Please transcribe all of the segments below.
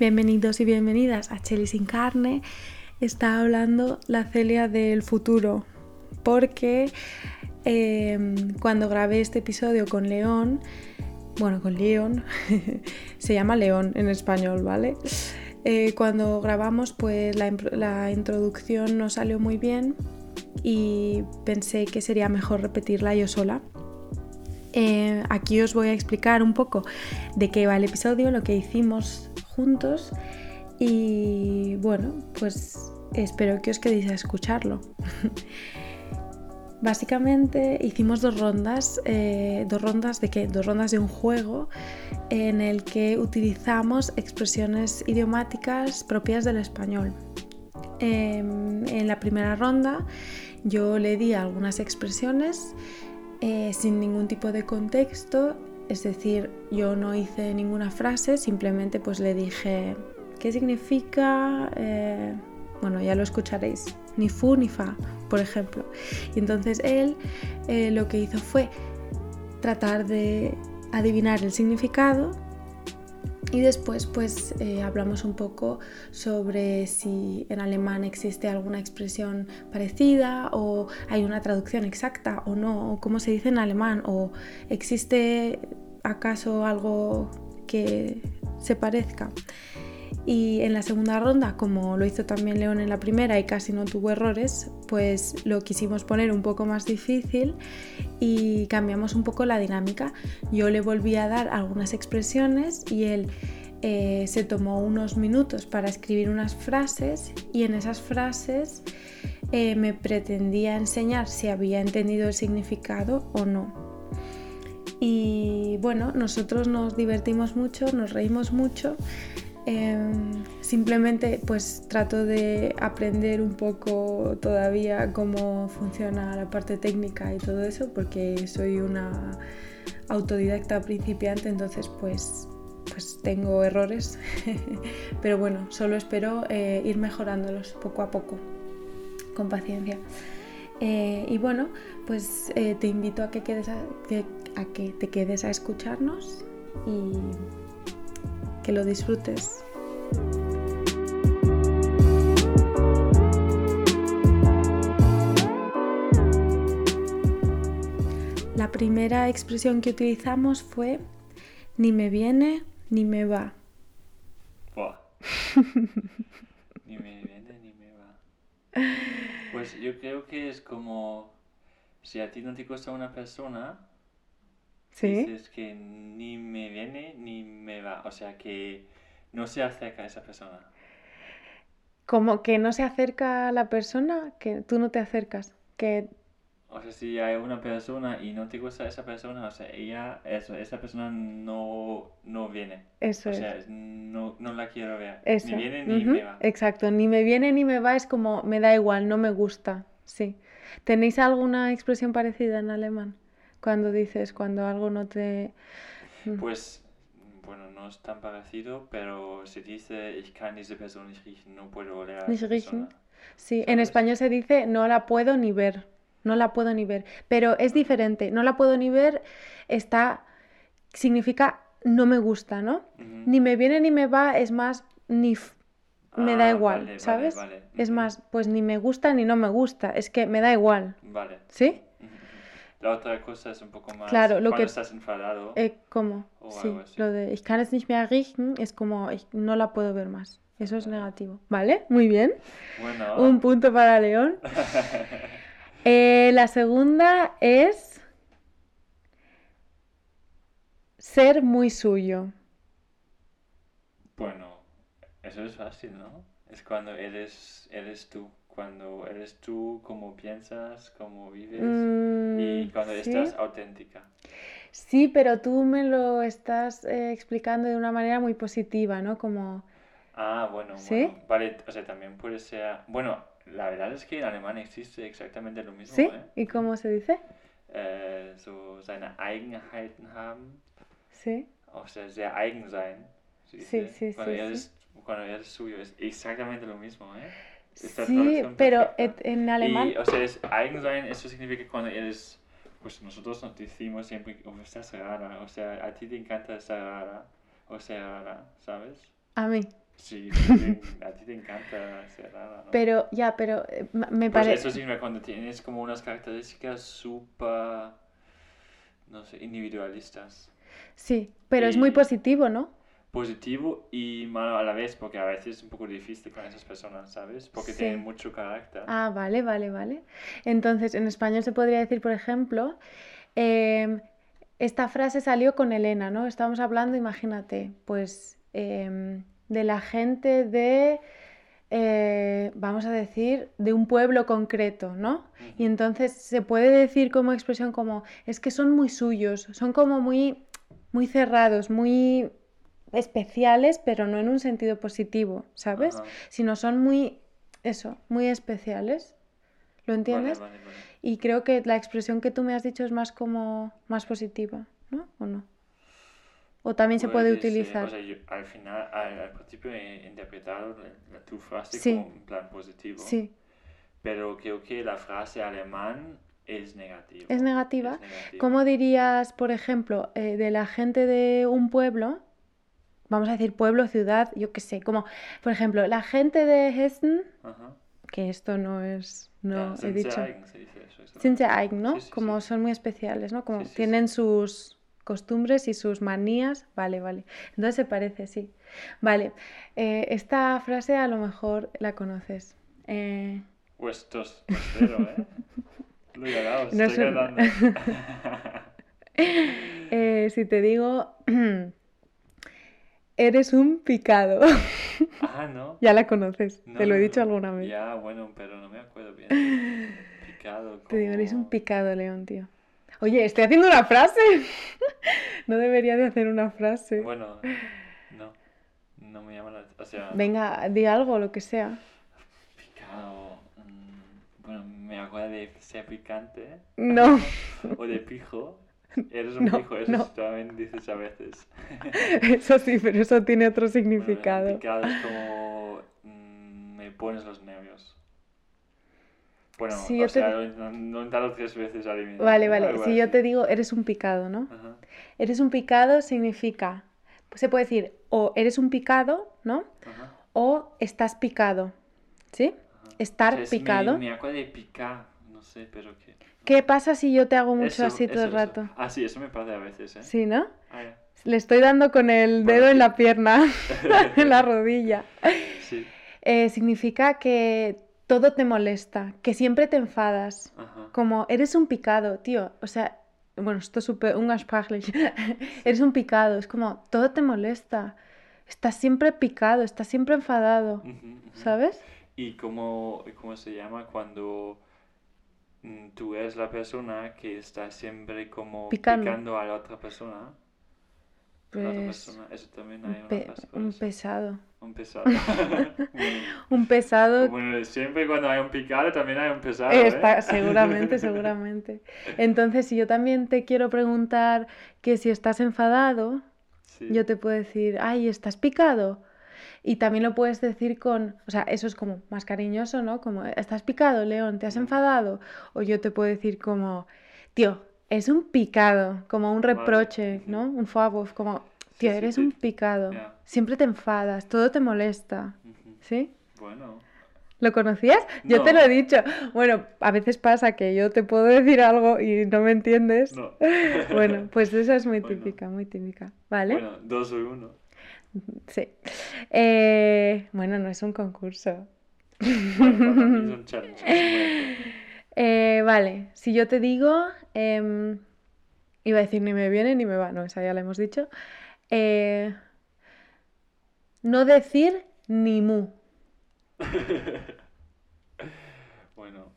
Bienvenidos y bienvenidas a Cheli sin carne. Está hablando la Celia del futuro, porque em, cuando grabé este episodio con León, bueno, con León, se llama León en español, ¿vale? Eh, cuando grabamos, pues la, introducción no salió muy bien y pensé que sería mejor repetirla yo sola. Eh, aquí os voy a explicar un poco de qué va el episodio, lo que hicimos juntos y bueno, pues espero que os quedéis a escucharlo. Básicamente hicimos dos rondas, eh, dos rondas de qué? Dos rondas de un juego en el que utilizamos expresiones idiomáticas propias del español. Em, en la primera ronda yo le di algunas expresiones eh, sin ningún tipo de contexto, es decir, yo no hice ninguna frase, simplemente pues le dije qué significa, eh, bueno, ya lo escucharéis, ni fu ni fa, por ejemplo. Y entonces él eh, lo que hizo fue tratar de adivinar el significado y después pues eh, hablamos un poco sobre si en alemán existe alguna expresión parecida o hay una traducción exacta o no, o cómo se dice en alemán, o existe acaso algo que se parezca. Y en la segunda ronda, como lo hizo también León en la primera y casi no tuvo errores, pues lo quisimos poner un poco más difícil y cambiamos un poco la dinámica. Yo le volví a dar algunas expresiones y él eh, se tomó unos minutos para escribir unas frases y en esas frases eh, me pretendía enseñar si había entendido el significado o no. Y bueno, nosotros nos divertimos mucho, nos reímos mucho Em, simplemente pues trato de aprender un poco todavía cómo funciona la parte técnica y todo eso porque soy una autodidacta principiante entonces pues pues tengo errores. Pero bueno solo espero eh, ir mejorándolos poco a poco con paciencia. Eh, y bueno pues eh, te invito a que quedes a que te quedes a escucharnos y que lo disfrutes. La primera expresión que utilizamos fue ni me viene ni me va. ni me viene ni me va. Pues yo creo que es como si a ti no te gusta una persona, ¿Sí? dices que ni me viene ni me va. O sea que no se acerca a esa persona. Como que no se acerca a la persona, que tú no te acercas, que... O sea, si hay una persona y no te gusta esa persona, o sea, ella, eso, esa persona no, no viene. Eso o sea, no, no, la quiero ver. Ni viene ni me va. Exacto, ni me viene ni me va, es como me da igual, no me gusta. Sí. ¿Tenéis alguna expresión parecida en alemán? Cuando dices, cuando algo no te... Mm. Pues bueno, no es tan parecido, pero se dice, ich kann diese Person nicht riechen, no puedo oler a esa persona. Sí, en español se dice, no la puedo ni ver, no la puedo ni ver, pero es diferente, no la puedo ni ver está, significa no me gusta, ¿no? Ni me viene ni me va, es más, ni me da ah, igual, ¿sabes? Es más, pues ni me gusta ni no me gusta, es que me da igual. Vale. ¿Sí? La otra cosa es un poco más claro, lo cuando que, estás enfadado. Eh, ¿Cómo? sí, lo de ich kann es nicht mehr riechen es como ich, no la puedo ver más. Eso es negativo. ¿Vale? Muy bien. Bueno. Un punto para León. eh, la segunda es ser muy suyo. Bueno, eso es fácil, ¿no? Es cuando eres, eres tú cuando eres tú, cómo piensas, cómo vives y mm, cuando estás auténtica. Sí, pero tú me lo estás eh, explicando de una manera muy positiva, ¿no? Como... Ah, bueno, ¿Sí? bueno, vale, o sea, también puede ser... Bueno, la verdad es que en alemán existe exactamente lo mismo, ¿Sí? ¿eh? ¿Y cómo se dice? Eh, so seine Eigenheiten haben. Sí. O sea, sehr eigen sein. Sí, sí, sí. Cuando, sí, eres, cuando eres suyo es exactamente lo mismo, ¿eh? Sí, pero en alemán... Y, o sea, es eigen sein, eso significa cuando eres... Pues nosotros nos decimos siempre, oh, estás rara, o sea, a ti te encanta estar rara, o sea, rara, ¿sabes? A mí. Sí, a ti te encanta ser rara, ¿no? Pero, ya, pero eh, me Pues parece... eso significa cuando tienes como unas características súper, no sé, individualistas. Sí, pero es muy Y- positivo, ¿no? Positivo y malo a la vez, porque a veces es un poco difícil con esas personas, ¿sabes? Porque Sí. tienen mucho carácter. Ah, vale, vale, vale. Entonces, en español se podría decir, por ejemplo, em, esta frase salió con Elena, ¿no? Estábamos hablando, imagínate, pues em, de la gente de, eh, vamos a decir, de un pueblo concreto, ¿no? Y entonces se puede decir como expresión como, es que son muy suyos, son como muy, muy cerrados, muy especiales, pero no en un sentido positivo, ¿sabes? Ajá. Sino son muy, eso, muy especiales. ¿Lo entiendes? Vale, vale, vale. Y creo que la expresión que tú me has dicho es más como, más positiva, ¿no? ¿O no? O también se puede utilizar. o sea, yo al final, al, al principio he interpretado la- la- tu frase Sí. como en plan positivo. Sí, Pero creo que la frase alemán es negativa. es negativa. Es negativa. ¿Cómo dirías, por ejemplo, eh, de la gente de un pueblo? Vamos a decir pueblo, ciudad, yo qué sé, como, por ejemplo, la gente de Hessen, Ajá. que esto no es, no he dicho. eigen, se dice eso, eso. Eigen, ¿no? Sí, sí, Como sí. son muy especiales, ¿no? Como tienen sus costumbres y sus manías. Vale, vale. Entonces se parece, sí. Vale. eh, esta frase a lo mejor la conoces. Eh, Pues cero, ¿eh? Lo he ganado, No estoy ganando. eh, si te digo, eres un picado. ah, ¿no? ya la conoces. No, te lo he dicho alguna vez. Ya, bueno, pero no me acuerdo bien. Picado, Te digo, eres un como- picado, León, tío. Oye, estoy haciendo una frase. no debería de hacer una frase. Bueno, no. No me llama la... O sea, Venga, di algo, lo que sea. picado... mm, Bueno, me acuerdo de ser picante No. o de pijo. Eres un No, pijo, eso no. también dices a veces. Eso sí, pero eso tiene otro Bueno, significado. picado es como... mm, me pones los nervios. Bueno, Si o te sea, intentado tres veces al. Vale, vale. Si yo te digo, eres un picado, ¿no? Ajá, Eres un picado significa, pues se puede decir, o eres un picado, ¿no? ajá, O estás picado, ¿sí? ajá. Estar O sea, es- me- picado. Me, acuerdo de picar, no sé, pero qué. ¿Qué pasa si yo te hago mucho Eso, así todo eso, el eso. rato? Ah, sí, eso me pasa a veces, ¿eh? Sí, ¿no? Ah, ya. Le estoy dando con el Bueno, dedo en sí. la pierna, en la rodilla. Sí, Eh, significa que todo te molesta, que siempre te enfadas. ajá. Como eres un picado, tío. O sea, bueno, esto es súper umgangssprachlich. eres un picado. Es como todo te molesta. Estás siempre picado, estás siempre enfadado. Ujú, ujú. ¿Sabes? ¿Y cómo, cómo se llama cuando tú eres la persona que está siempre como Picando. picando a la otra persona? A la otra Pues persona, eso también un, hay una pe- un pesado. Un pesado. bueno, Un pesado. bueno, siempre cuando hay un picado también hay un pesado, Eh, ¿eh? está- seguramente, seguramente. Entonces, si yo también te quiero preguntar que si estás enfadado, Sí. yo te puedo decir, ay, ¿estás picado? Y también lo puedes decir con, o sea, eso es como más cariñoso, ¿no? Como, ¿estás picado, León? ¿Te has enfadado? O yo te puedo decir como, tío, es un picado, como un reproche. ¿no? Un favor, como, tío, eres un picado. Siempre te enfadas, todo te molesta. ¿sí? Bueno, ¿Lo conocías? Yo te lo he dicho. Bueno, a veces pasa que yo te puedo decir algo y no me entiendes. no. Bueno, pues esa es muy Bueno. típica, muy típica. ¿Vale? Bueno, dos o uno. Sí. Eh, bueno, no es un concurso. Bueno, es un challenge. Eh, vale, si yo te digo, em, iba a decir ni me viene ni me va, no, esa ya la hemos dicho. Eh, no decir ni mu. Bueno,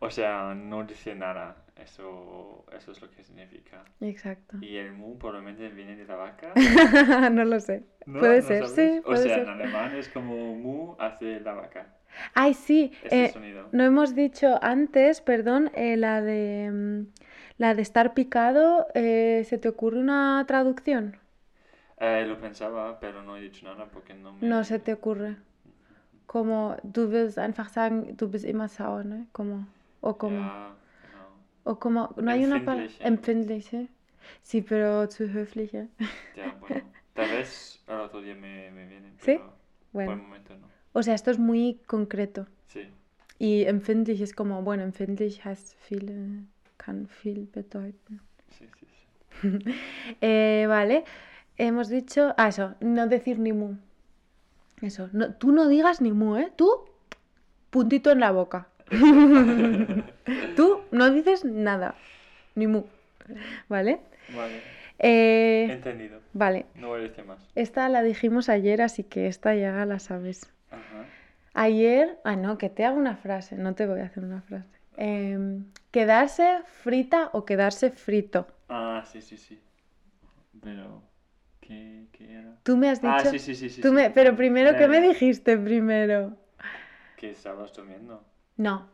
o sea, no dice nada. Eso, eso es lo que significa. Exacto. ¿Y el mu probablemente viene de la vaca? No lo sé. ¿No? Puede ¿No ser, sabes? sí, O puede sea, ser. en alemán es como mu hace la vaca. Ay, sí, Este eh, sonido. no hemos dicho antes, perdón, eh, la de mm, la de estar picado. eh, ¿se te ocurre una traducción? Eh, lo pensaba, pero no he dicho nada porque no me... No se te ocurre. Como du willst einfach sagen, du bist immer sauer, ¿no? Como o como no. O como no hay una palabra Empfindlich, empfindlich, ¿eh? Sí, pero zu höflich, ¿eh? Ya, bueno. Tal vez al otro día me, me vienen, ¿Sí? pero por Bueno, el momento no. o sea, esto es muy concreto. Sí. Y empfindlich es como, bueno, empfindlich heißt viel, äh, kann viel bedeuten. Sí, sí, sí. Eh, vale, hemos dicho, ah, eso, no decir ni mu. Eso, no, tú no digas ni mu, ¿eh? Tú, puntito en la boca. tú no dices nada, ni mu. ¿Vale? Vale. Eh, Entendido. vale, No voy a decir más. esta la dijimos ayer, así que esta ya la sabes. Ajá. Ayer, ah, no, que te hago una frase, no te voy a hacer una frase. Em, quedarse frita o quedarse frito. Ah, sí, sí, sí. Pero, ¿qué, qué era? Tú me has dicho. Ah, sí, sí, sí, sí. tú sí. me- pero primero, ¿qué me dijiste primero? Que estabas durmiendo. No.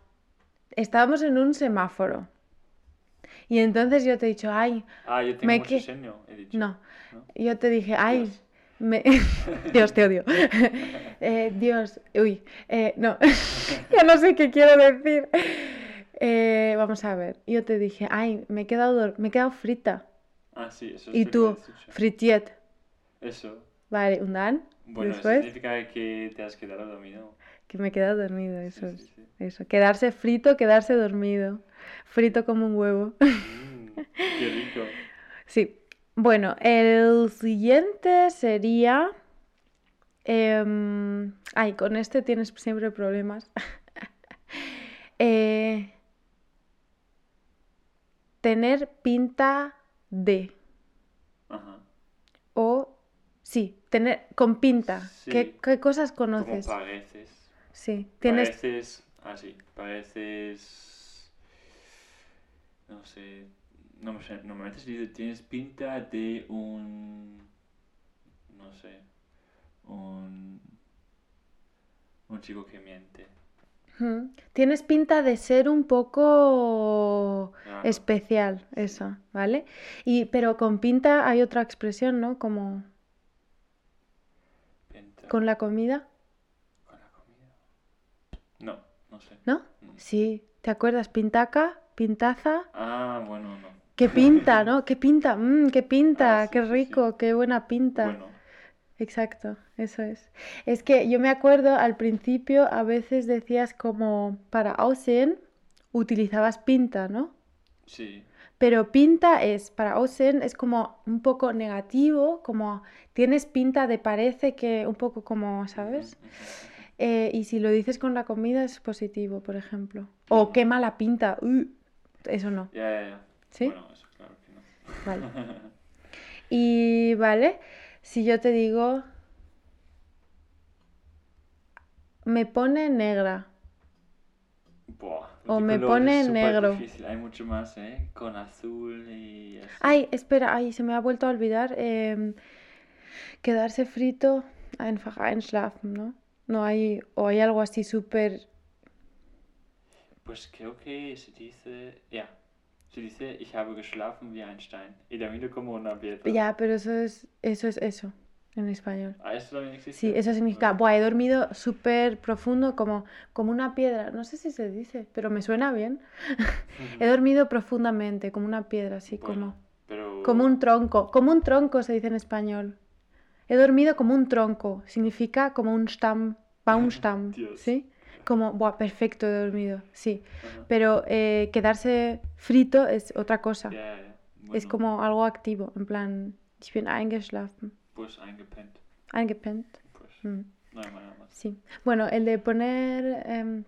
Estábamos en un semáforo. Y entonces yo te he dicho, ay, Ah, yo tengo Me mucho que- he dicho. no. ¿No? Yo te dije, ay, Dios. me... Dios, te odio. Eh, Dios, uy, eh, no, ya no sé qué quiero decir. Eh, vamos a ver, yo te dije, ay, me he quedado, dor- me he quedado frita. Ah, sí, eso es Y tú, fritiet. Eso. Vale, un dan. Bueno, eso Después, significa que te has quedado dormido. Que me he quedado dormido, eso Sí, es. sí, sí. Eso, quedarse frito, quedarse dormido. Frito como un huevo. Mm, qué rico. Sí. Bueno, el siguiente sería... em, ay, con este tienes siempre problemas. Eh, tener pinta de... Ajá. O... Sí, tener... Con pinta. ¿Qué, Sí. qué cosas Como conoces? pareces. Sí, tienes... Pareces. Ah, sí. Pareces. No sé. No me sé. Normalmente tienes pinta de un. No sé. Un. Un chico que miente. Tienes pinta de ser un poco especial, eso, ¿vale? Y, pero con pinta hay otra expresión, ¿no? Como Pinta. con la comida. No, no sé. ¿no? Sí, ¿te acuerdas? Pintaca, pintaza. Ah, bueno, no. ¿Qué pinta, no? ¿Qué pinta? Mm, qué pinta, Ah, sí, qué sí. rico, qué buena pinta. Bueno, Exacto, eso es. Es que yo me acuerdo al principio a veces decías como para aussehen utilizabas pinta, ¿no? sí. Pero pinta es, para aussehen es como un poco negativo, como tienes pinta de parece que un poco como, ¿sabes? Eh, y si lo dices con la comida es positivo, por ejemplo. O qué mala pinta, uh, eso no, Ya, ya, ya. ¿sí? Bueno, eso claro que no. Vale. Y vale, si yo te digo, me pone negra. Buah, O me pone negro. difícil. Hay mucho más, ¿eh? Con azul y así. Ay, espera, ay, se me ha vuelto a olvidar. em, quedarse frito, einfach einschlafen, ¿no? No hay, o hay algo así súper... Pues creo que se dice, ya, se dice, ich habe geschlafen wie ein Stein. Y dormido como una piedra. Ya, pero eso es, eso es eso, en español. Ah, ¿eso también existe? Sí, eso significa, Bueno, buah, he dormido súper profundo, como, como una piedra. No sé si se dice, pero me suena bien. He dormido profundamente, como una piedra, así como... bueno, pero... Como un tronco, como un tronco se dice en español. He dormido como un tronco, significa como un Stamm, Baumstamm. ¿sí? Como, buah, perfecto, he dormido, sí. Pero eh, quedarse frito es otra cosa, Ja, ja. es como algo activo, en plan, ich bin eingeschlafen, Pues eingepennt. eingepennt, Pues mm, no hay nada más. sí. Bueno, el de poner, em,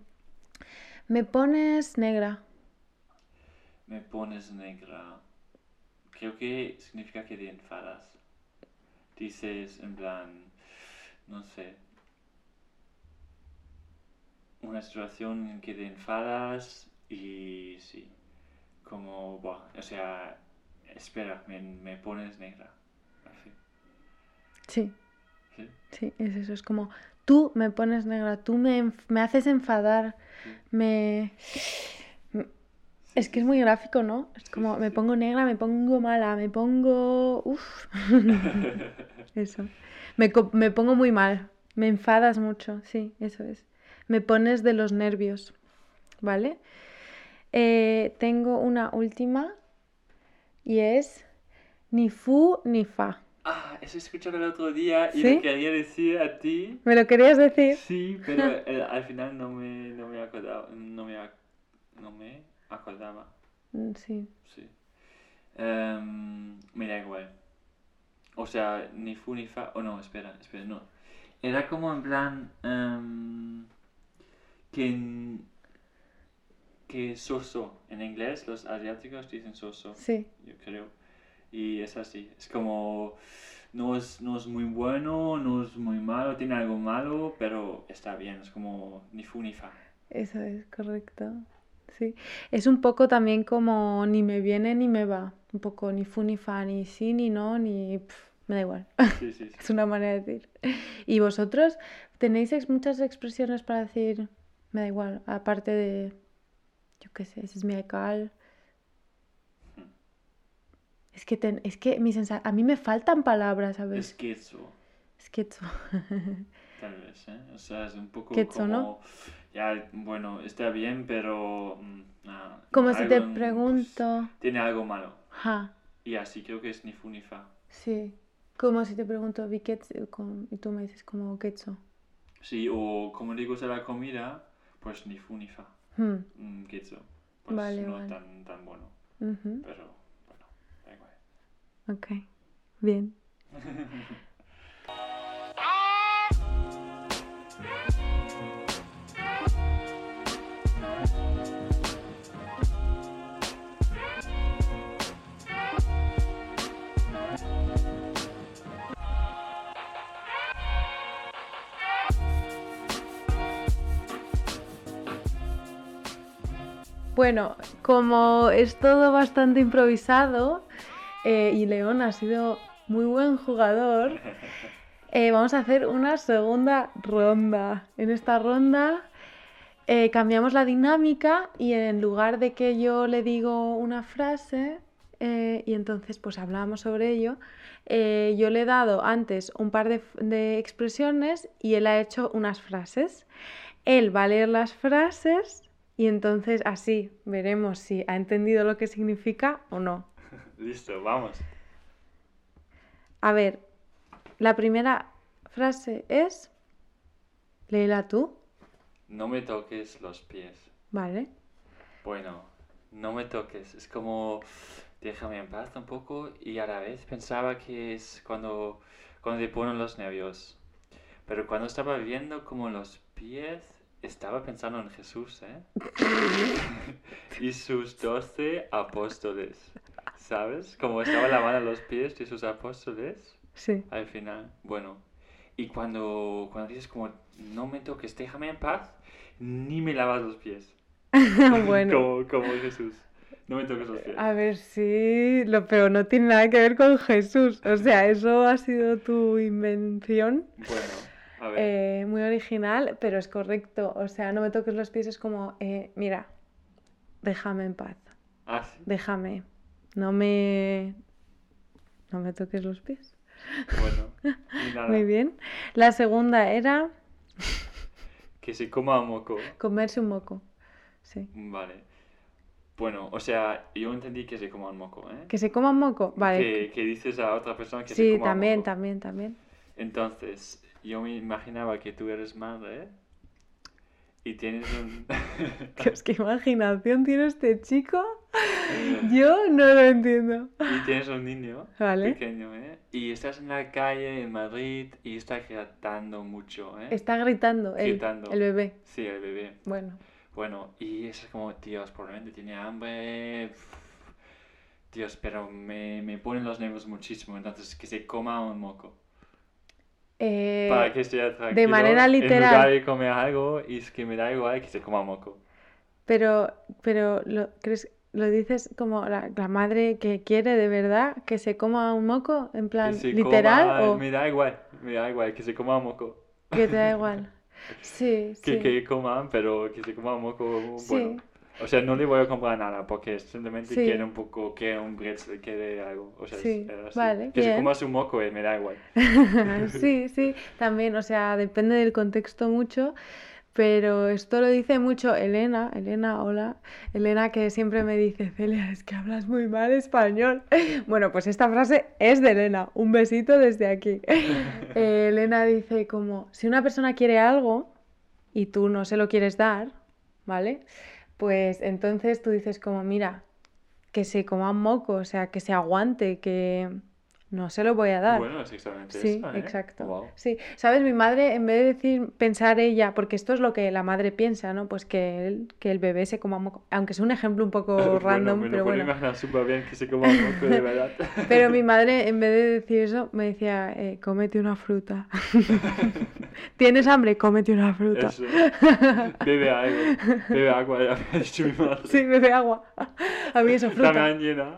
me pones negra, Me pones negra. Creo que significa que te enfadas. Dices en plan, no sé, una situación en que te enfadas y sí, como, buah, o sea, espera, me, me pones negra. Así, sí, ¿sí? sí, es eso, es como, tú me pones negra, tú me, me haces enfadar, Sí. me... Es que es muy gráfico, ¿no? Es como me pongo negra, me pongo mala, me pongo... Uf. Eso. Me, me pongo muy mal. Me enfadas mucho, sí, eso es. Me pones de los nervios, ¿vale? Eh, tengo una última y es ni fu ni fa. Ah, eso escuchado el otro día y me quería decir a ti. ¿Me lo querías decir? Sí, pero al final no me, no me acordaba. No me, no me acordaba. Mm, sí. Sí. Um, me da igual. O sea, ni fu ni fa. Oh, no, espera, espera, no. Era como en plan. Um, que. Que soso. En inglés, los asiáticos dicen soso. Sí. Yo creo. Y es así. Es como. No es, no es muy bueno, no es muy malo, tiene algo malo, pero está bien. Es como ni fu ni fa. Eso es correcto. Sí. Es un poco también como ni me viene ni me va. Un poco ni fu ni fa, ni sí, ni no, ni. me da igual. Sí, sí, sí. es una manera de decir. ¿Y vosotros tenéis muchas expresiones para decir me da igual? Aparte de. Yo qué sé, es mi cal. Es que, es que mi a mí me faltan palabras, ¿sabes? Esquezo. Esquezo. Tal vez, ¿eh? O sea, es un poco como... ¿no? Ya, bueno, está bien, pero... Mm, como si te pregunto... tiene algo malo. Ja. Y así creo que es ni fu ni fa. Sí. Como si te pregunto, vi y tú me dices como quetzo. Sí, o como digo a la comida, pues ni fu ni fa. Hmm. Mm, Pues no Tan, tan bueno. Pero Ok, bien. Bueno, como es todo bastante improvisado, eh, y León ha sido muy buen jugador. Eh, vamos a hacer una segunda ronda. En esta ronda eh, cambiamos la dinámica y en lugar de que yo le digo una frase y entonces pues hablamos sobre ello, yo le he dado antes un par de, de expresiones y él ha hecho unas frases. Él va a leer las frases y entonces así veremos si ha entendido lo que significa o no. Listo, vamos. A ver, la primera frase es, léela tú. No me toques los pies. Vale. Bueno, no me toques. Es como, déjame en paz un poco y a la vez pensaba que es cuando, cuando te ponen los nervios. Pero cuando estaba viendo como los pies, estaba pensando en Jesús, ¿eh? y sus doce apóstoles. ¿Sabes? Como estaba lavando los pies de sus apóstoles. Sí. Al final. Bueno. Y cuando, cuando dices como, no me toques, déjame en paz, ni me lavas los pies. bueno. como, como Jesús. No me toques los pies. A ver, sí, lo, pero no tiene nada que ver con Jesús. O sea, eso ha sido tu invención. Bueno. Eh, muy original, pero es correcto. O sea, no me toques los pies es como, eh, mira, déjame en paz. Ah, sí. Déjame. No me. No me toques los pies. Bueno, Muy bien. La segunda era. que se coma un moco. Comerse un moco. Sí. Vale. Bueno, o sea, yo entendí que se coma un moco, ¿eh? Que se coma un moco, vale. Que, dices a otra persona que se coma un moco. Sí, también, también, también. Entonces, yo me imaginaba que tú eres madre y tienes un... Dios, qué imaginación tiene este chico. Yo no lo entiendo. Y tienes un niño pequeño, ¿eh? Y estás en la calle en Madrid y está gritando mucho, ¿eh? Está gritando, el, el bebé. Sí, el bebé. Bueno. Bueno, y es como, Dios, probablemente tiene hambre. Dios, pero me, me ponen los nervios muchísimo, entonces que se coma un moco. Eh, para que esté tranquilo. De manera literal. En lugar de comer algo, y es que me da igual que se coma moco. Pero, pero ¿lo, ¿crees, lo dices como la, la, madre que quiere de verdad que se coma un moco? En plan, literal. o... Me da igual, me da igual que se coma un moco. Que te da igual. Sí, que, sí. Que coman, pero que se coma un moco. Bueno. O sea, no le voy a comprar nada porque simplemente quiere un poco, quiere un pretzel, quiere algo. O sea, sí, vale. Que se coma su moco, eh, me da igual. sí, sí, también, o sea, depende del contexto mucho, Pero esto lo dice mucho Elena, Elena, hola, Elena que siempre me dice, Celia, es que hablas muy mal español. Bueno, pues esta frase es de Elena, un besito desde aquí. Eh, Elena dice como, si una persona quiere algo y tú no se lo quieres dar, ¿vale? Pues entonces tú dices como, mira, que se coma moco, o sea, que se aguante, que no se lo voy a dar. Bueno, es exactamente Sí, ¿eh? exacto. Wow. Sí, sabes, mi madre, en vez de decir, pensar ella, porque esto es lo que la madre piensa, ¿no? Pues que el, que el bebé se coma moco, aunque es un ejemplo un poco Bueno, random, me pero bueno. imaginar bien que se coma moco, de verdad. Pero mi madre, en vez de decir eso, me decía, eh, cómete una fruta. ¿Tienes hambre? Cómete una fruta. Eso. Bebe agua. Bebe agua, ya me ha dicho mi madre. Sí, bebe agua. A mí eso, fruta. mañana.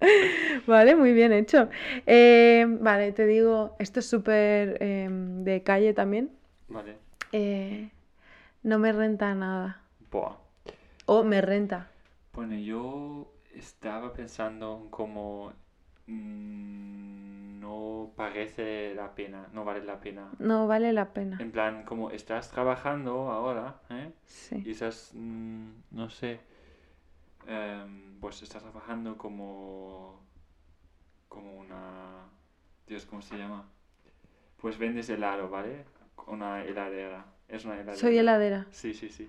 Vale, muy bien hecho. Eh, vale, te digo, esto es súper eh, de calle también. Vale. Eh, no me renta nada. Buah. O me renta. Bueno, yo estaba pensando en cómo mm, no parece la pena, no vale la pena. No vale la pena. En plan, como estás trabajando ahora, ¿eh? Sí. Y estás, mm, no sé, em, pues estás trabajando como, como una, Dios, ¿cómo se llama? Pues vendes helado, ¿vale? Una heladera. Es una heladera. Soy heladera. Sí, sí, sí.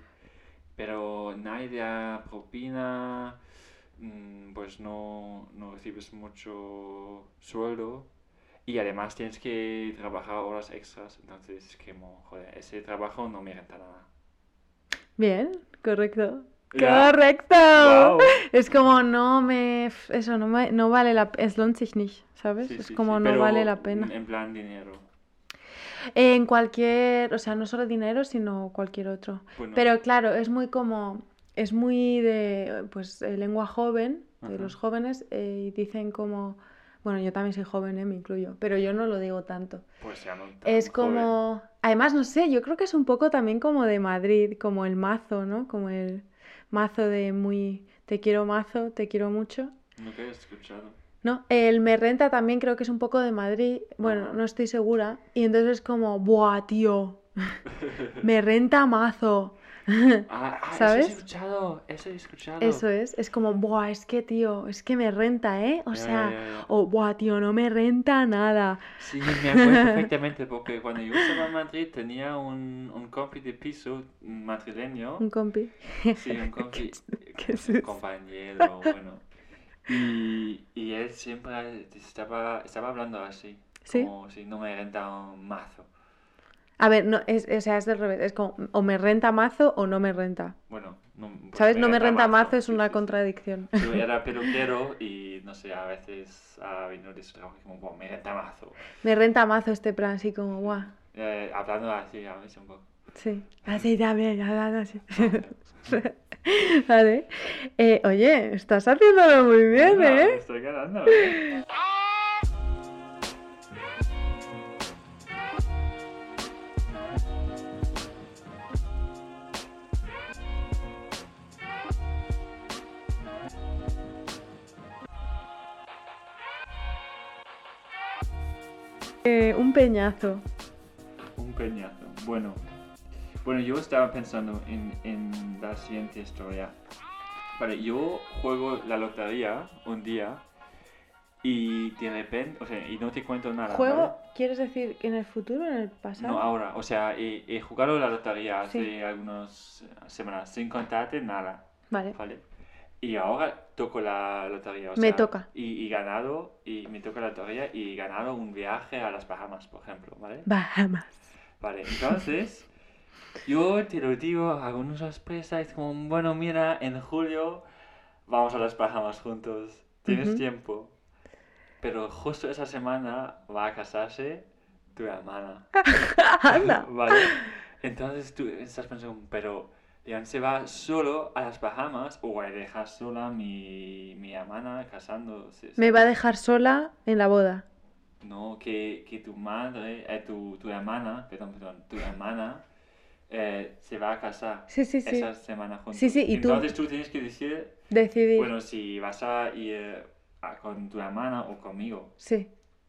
Pero nadie propina, mm, pues no, no recibes mucho sueldo y además tienes que trabajar horas extras, entonces es que, joder, ese trabajo no me renta nada. Bien, correcto. Ja. Correcto. Es como no me eso no me no vale la es lohnt sich nicht, ¿sabes? Sí, es sí, como sí, no vale la pena. En plan dinero. En cualquier, o sea, no solo dinero, sino cualquier otro. Bueno, Pero claro, es muy como, es muy de, pues, eh, lengua joven, de Ajá. los jóvenes, eh, y dicen como, bueno, yo también soy joven, eh, me incluyo, pero yo no lo digo tanto. pues ya no tan Es joven. como, además, no sé, yo creo que es un poco también como de Madrid, como el mazo, ¿no? Como el mazo de muy, te quiero mazo, te quiero mucho. Nunca he escuchado. No, el me renta también creo que es un poco de Madrid, bueno, Ajá. no estoy segura, y entonces es como, buah, tío, me renta mazo. Ah, ah, ¿Sabes? eso he escuchado, eso he escuchado. Eso es, es como, buah, es que tío, es que me renta, ¿eh? O Ya, sea, ya, ya. o buah, tío, no me renta nada. Sí, me acuerdo perfectamente porque cuando yo estaba en Madrid tenía un, un compi de piso madrileño. Un compi. Sí, un compi, qué es un compañero, bueno. Y, y él siempre estaba, estaba hablando así. ¿Sí? Como si no me renta un mazo. A ver, no, es, o sea, es del revés, es como, o me renta mazo o no me renta. Bueno, no, pues ¿Sabes? No me renta mazo es una sí, sí. contradicción. Yo era peluquero y no sé, a veces trabajo y como, "Buah, me renta mazo. Me renta mazo este plan, así como, buah, Eh, hablando así a veces un poco. sí. Así también, hablando así. Vale. Eh, oye, estás haciéndolo muy bien, Bueno, me ¿eh? estoy ganando. ¿eh? Eh, un peñazo. Un peñazo. Bueno, bueno, yo estaba pensando en, en la siguiente historia. Vale, yo juego la lotería un día y de repente, o sea, y no te cuento nada. ¿Juego? ¿vale? ¿Quieres decir en el futuro o en el pasado? No, ahora, o sea, he, he jugado la lotería hace Sí. algunas semanas sin contarte nada, Vale. ¿vale? Y ahora toco la lotería, o Me sea, toca. Y, y ganado, y me toca la lotería y ganado un viaje a las Bahamas, por ejemplo, ¿vale? Bahamas. Vale, entonces, yo te lo digo, hago una sorpresa, es como, bueno, mira, en julio vamos a las Bahamas juntos, tienes Ujú. tiempo. Pero justo esa semana va a casarse tu hermana. Anda. Vale, entonces tú estás pensando, pero Leon se va solo a las Bahamas o a dejar sola a mi, mi hermana casándose. Me va a dejar sola en la boda. No, que, que tu madre, eh, tu, tu hermana, perdón, perdón, tu hermana eh, se va a casar Sí, sí, sí. esa semana juntos. Sí, sí, y Entonces tú tienes que decir, Decidí. bueno, si vas a ir a- con tu hermana o conmigo. Sí.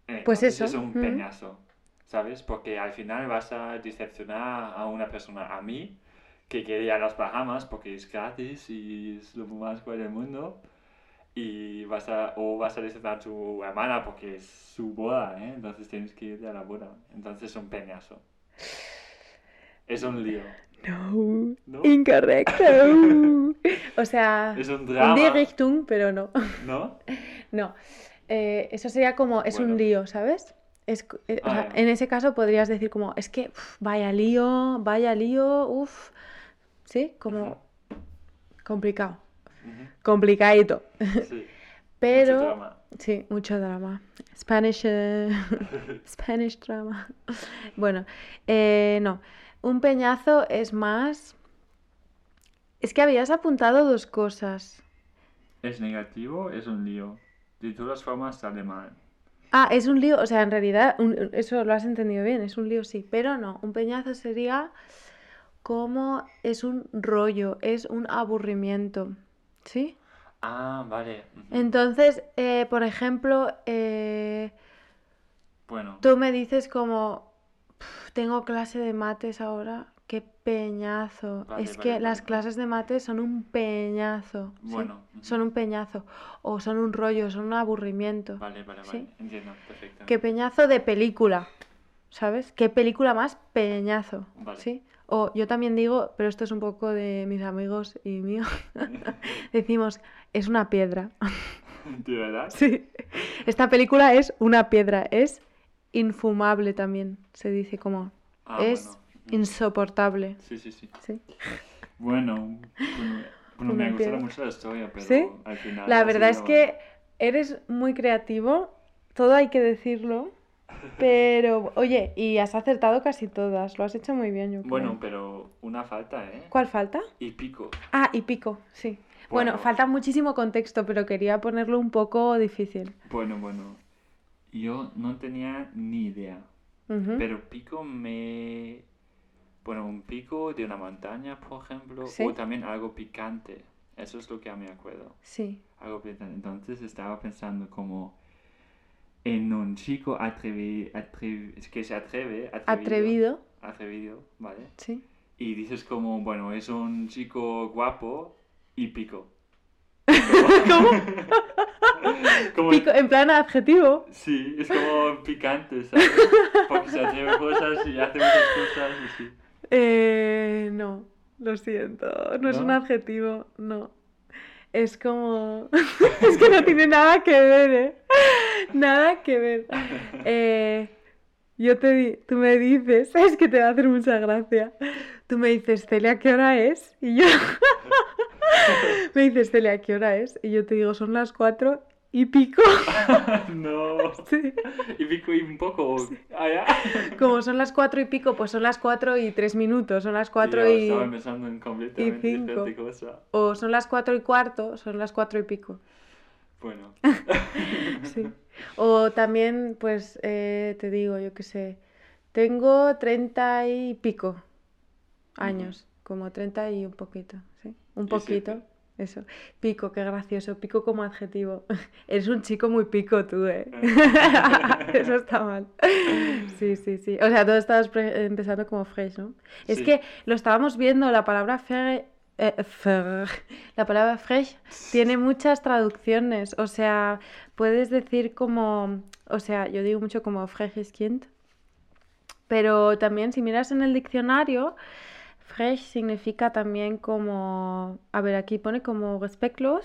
Eh, Pues eso, Es un ujú. peñazo. ¿sabes? Porque al final vas a decepcionar a una persona, a mí, que quería las Bahamas porque es gratis y es lo más guay del mundo. Y vas a, o vas a decepcionar a tu hermana porque es su boda, ¿eh? Entonces tienes que ir a la boda. Entonces es un peñazo. Es un lío. No, incorrecto. o sea, es un drama. Die Richtung, pero no. ¿No? No. Eh, eso sería como, es un lío, ¿sabes? Es, eh, o sea, en ese caso podrías decir como, es que vaya lío, vaya lío, uff, ¿sí? Como complicado, complicadito. Sí. Pero, mucho drama. sí, mucho drama. Spanish, eh, Spanish drama. bueno, no, un peñazo es más... Es que habías apuntado dos cosas. Es negativo, es un lío. De todas formas sale mal. Ah, es un lío, o sea, en realidad, eso lo has entendido bien, es un lío, sí, pero no, un peñazo sería como es un rollo, es un aburrimiento, ¿sí? Ah, vale. Entonces, eh, por ejemplo, eh, bueno. tú me dices como, tengo clase de mates ahora, qué peñazo. es que las clases de mates son un peñazo. Bueno. Son un peñazo. O son un rollo, son un aburrimiento. Vale, vale, vale. Entiendo, perfecto. Qué peñazo de película. ¿Sabes? Qué película más peñazo. ¿Sí? O yo también digo, pero esto es un poco de mis amigos y mío. Decimos, es una piedra. ¿De verdad? Sí. Esta película es una piedra. Es infumable también. Se dice como. Ah, es insoportable. Sí, sí, sí. Bueno, bueno, me ha gustado mucho la historia, pero al final... La verdad es que eres muy creativo, todo hay que decirlo, pero oye, y has acertado casi todas, lo has hecho muy bien, yo creo. Bueno, pero una falta, ¿eh? ¿Cuál falta? Y pico. Ah, y pico, sí. Bueno, falta muchísimo contexto, pero quería ponerlo un poco difícil. Bueno, bueno. Yo no tenía ni idea. Pero pico me bueno, un pico de una montaña, por ejemplo, o también algo picante. Eso es lo que me acuerdo. Sí. Algo picante. Entonces estaba pensando como en un chico atrevido, es que se atreve, atrevido. Atrevido, ¿vale? Sí. Y dices como, bueno, es un chico guapo y pico. ¿Cómo? como... Pico, en plan adjetivo. Sí, es como picante, ¿sabes? Porque se atreve cosas y hace muchas cosas y sí. Eh, no, lo siento, no, es un adjetivo, no. Es como... es que no tiene nada que ver, ¿eh? Nada que ver. Eh, yo te di... tú me dices, es que te va a hacer mucha gracia. Tú me dices, Celia, ¿qué hora es? Y yo... me dices, Celia, ¿qué hora es? Y yo te digo, son las cuatro y pico. no. Sí. Y pico y un poco. Ah, ya. Como son las cuatro y pico, pues son las cuatro y tres minutos, son las cuatro y. Estaba pensando en completamente y cinco. cosa. O son las cuatro y cuarto, son las cuatro y pico. Bueno. sí. O también, pues, eh, te digo, yo qué sé, tengo treinta y pico años, como treinta y un poquito, ¿sí? Un poquito. Eso. Pico, qué gracioso. Pico como adjetivo. Eres un chico muy pico tú, ¿eh? Eso está mal. Sí, sí, sí. O sea, todo estabas empezando como fresh, ¿no? Es que lo estábamos viendo, la palabra fer, eh, la palabra fresh tiene muchas traducciones. O sea, puedes decir como, o sea, yo digo mucho como kind pero también si miras en el diccionario, Fresh significa también como, a ver, aquí pone como respectlos,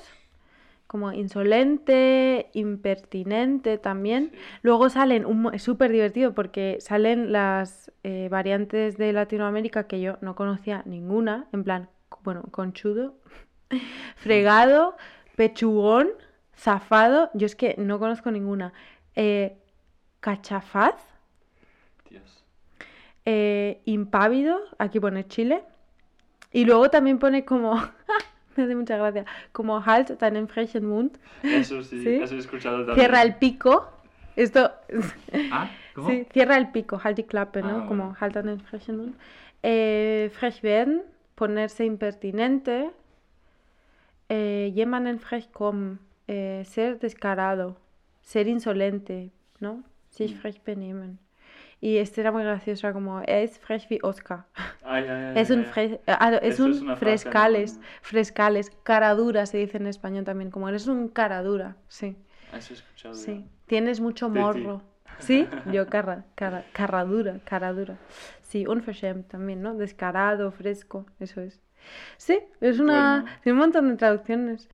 como insolente, impertinente también. Luego salen, es súper divertido porque salen las eh, variantes de Latinoamérica que yo no conocía ninguna, en plan, bueno, conchudo, fregado, pechugón, zafado, yo es que no conozco ninguna. Eh, cachafaz eh, impávido, aquí pone Chile. Y luego también pone como, me hace mucha gracia, como Halt en frechen Mund. Eso sí, eso he escuchado también. Cierra el pico. Esto. ¿Ah? ¿Cómo? Sí, cierra el pico, halt y clappe, ¿no? Ah, como halt en frechen Mund. Eh, frech werden, ponerse impertinente. Eh, en frech kommen, eh, ser descarado, ser insolente, ¿no? Sich mm. frech benehmen. Y este era muy gracioso, como, es fresh wie Oscar. Ay, ay, ay, Es un, fres- ah, no, es un es una frase frescales, frescales, cara dura se dice en español también, como eres un cara dura, sí, Has escuchado sí. Tienes mucho ti. ¿Sí? Yo cara, cara, cara dura, cara dura. Sí, unverschämt también, ¿no? Descarado, fresco, eso es. Sí, es una... Bueno. Tiene un montón de traducciones.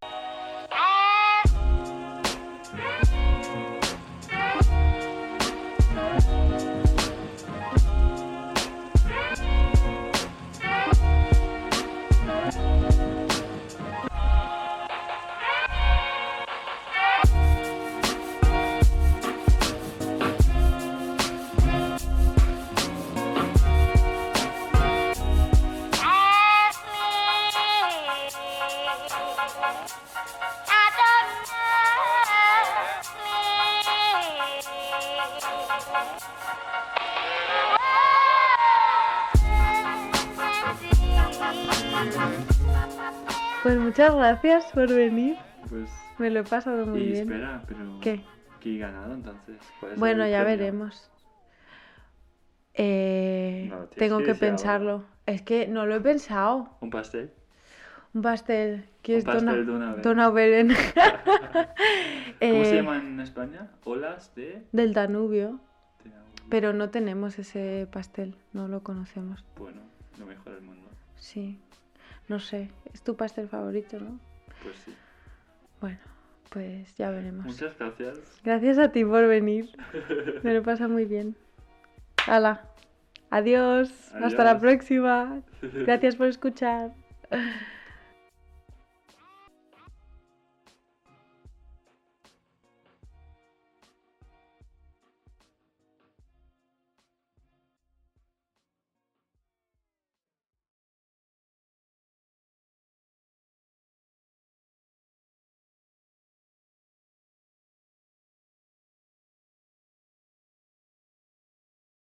Gracias por venir. Pues. Me lo he pasado muy y bien. espera, pero. ¿Qué? ¿Qué he ganado entonces? ¿Cuál es Bueno, ya veremos. Eh, No, tengo que pensarlo. Es que no lo he pensado. ¿Un pastel? Un pastel. ¿Quieres pastel dona- Donauwellen. Donauwellen? ¿Cómo Eh, se llama en España? Olas de. Del Danubio. Pero no tenemos ese pastel, no lo conocemos. Bueno, lo mejor del mundo. Sí, no sé, es tu pastel favorito, ¿no? Pues sí. Bueno, pues ya veremos. Muchas gracias. Gracias a ti por venir. Me lo pasa muy bien. Hala. Adiós. Hasta la Adiós. próxima. Gracias por escuchar.